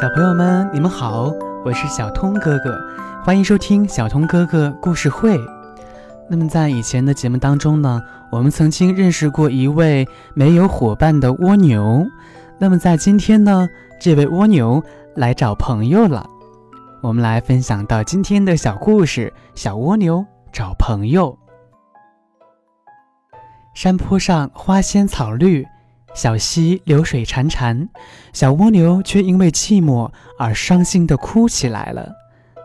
小朋友们，你们好，我是小通哥哥，欢迎收听小通哥哥故事会。那么在以前的节目当中呢，我们曾经认识过一位没有伙伴的蜗牛。那么在今天呢，这位蜗牛来找朋友了。我们来分享到今天的小故事：小蜗牛找朋友。山坡上花鲜草绿，小溪流水潺潺，小蜗牛却因为寂寞而伤心地哭起来了。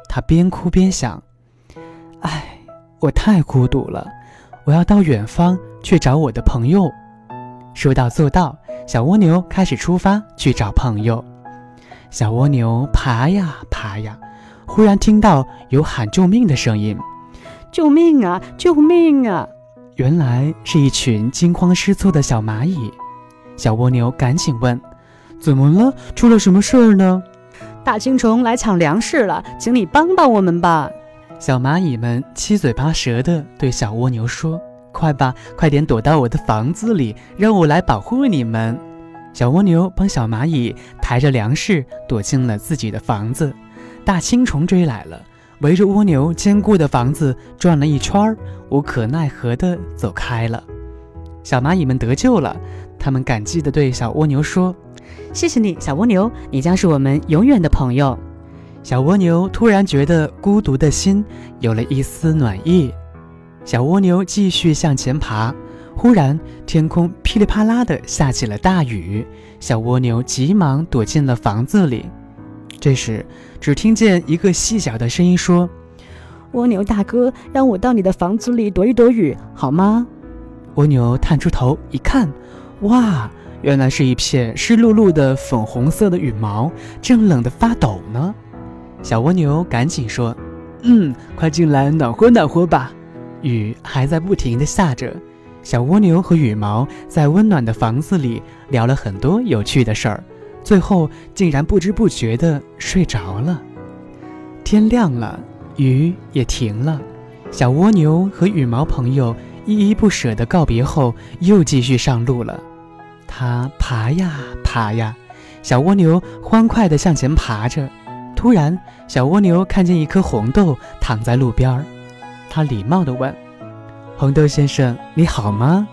它边哭边想：“唉，我太孤独了，我要到远方去找我的朋友。”说到做到，小蜗牛开始出发去找朋友。小蜗牛爬呀爬呀，忽然听到有喊救命的声音：“救命啊！救命啊！”原来是一群惊慌失措的小蚂蚁，小蜗牛赶紧问：“怎么了？出了什么事儿呢？”大青虫来抢粮食了，请你帮帮我们吧！小蚂蚁们七嘴八舌地对小蜗牛说：“快吧，快点躲到我的房子里，让我来保护你们。”小蜗牛帮小蚂蚁抬着粮食躲进了自己的房子，大青虫追来了。围着蜗牛坚固的房子转了一圈，无可奈何地走开了。小蚂蚁们得救了，他们感激地对小蜗牛说：“谢谢你，小蜗牛，你将是我们永远的朋友。”小蜗牛突然觉得孤独的心有了一丝暖意。小蜗牛继续向前爬，忽然天空噼里啪啦地下起了大雨，小蜗牛急忙躲进了房子里。这时，只听见一个细小的声音说：“蜗牛大哥，让我到你的房子里躲一躲雨，好吗？”蜗牛探出头一看，哇，原来是一片湿漉漉的粉红色的羽毛，正冷得发抖呢。小蜗牛赶紧说：“嗯，快进来暖和暖和吧。”雨还在不停地下着，小蜗牛和羽毛在温暖的房子里聊了很多有趣的事儿。最后竟然不知不觉地睡着了。天亮了，雨也停了。小蜗牛和羽毛朋友依依不舍地告别后，又继续上路了。它爬呀爬呀，小蜗牛欢快地向前爬着。突然，小蜗牛看见一颗红豆躺在路边儿，它礼貌地问：“红豆先生，你好吗？”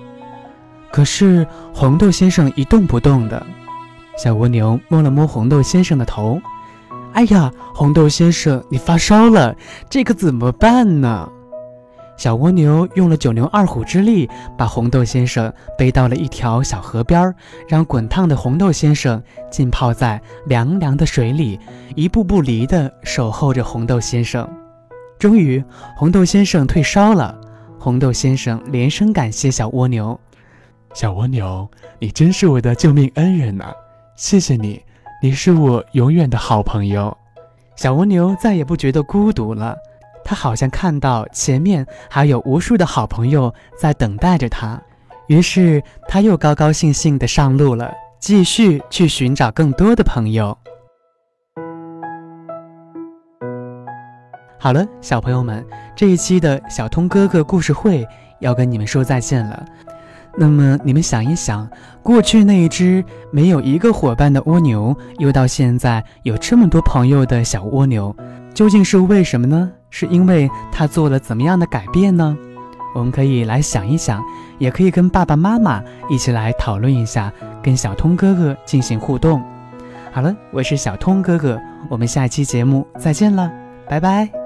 可是红豆先生一动不动的。小蜗牛摸了摸红豆先生的头，哎呀，红豆先生，你发烧了，这可怎么办呢？小蜗牛用了九牛二虎之力，把红豆先生背到了一条小河边儿，让滚烫的红豆先生浸泡在凉凉的水里，一步不离地守候着红豆先生。终于，红豆先生退烧了。红豆先生连声感谢小蜗牛：“小蜗牛，你真是我的救命恩人呐！”谢谢你，你是我永远的好朋友。小蜗牛再也不觉得孤独了，他好像看到前面还有无数的好朋友在等待着他，于是他又高高兴兴地上路了，继续去寻找更多的朋友。好了，小朋友们，这一期的小通哥哥故事会要跟你们说再见了。那么你们想一想，过去那一只没有一个伙伴的蜗牛，又到现在有这么多朋友的小蜗牛，究竟是为什么呢？是因为他做了怎么样的改变呢？我们可以来想一想，也可以跟爸爸妈妈一起来讨论一下，跟小通哥哥进行互动。好了，我是小通哥哥，我们下期节目再见了，拜拜。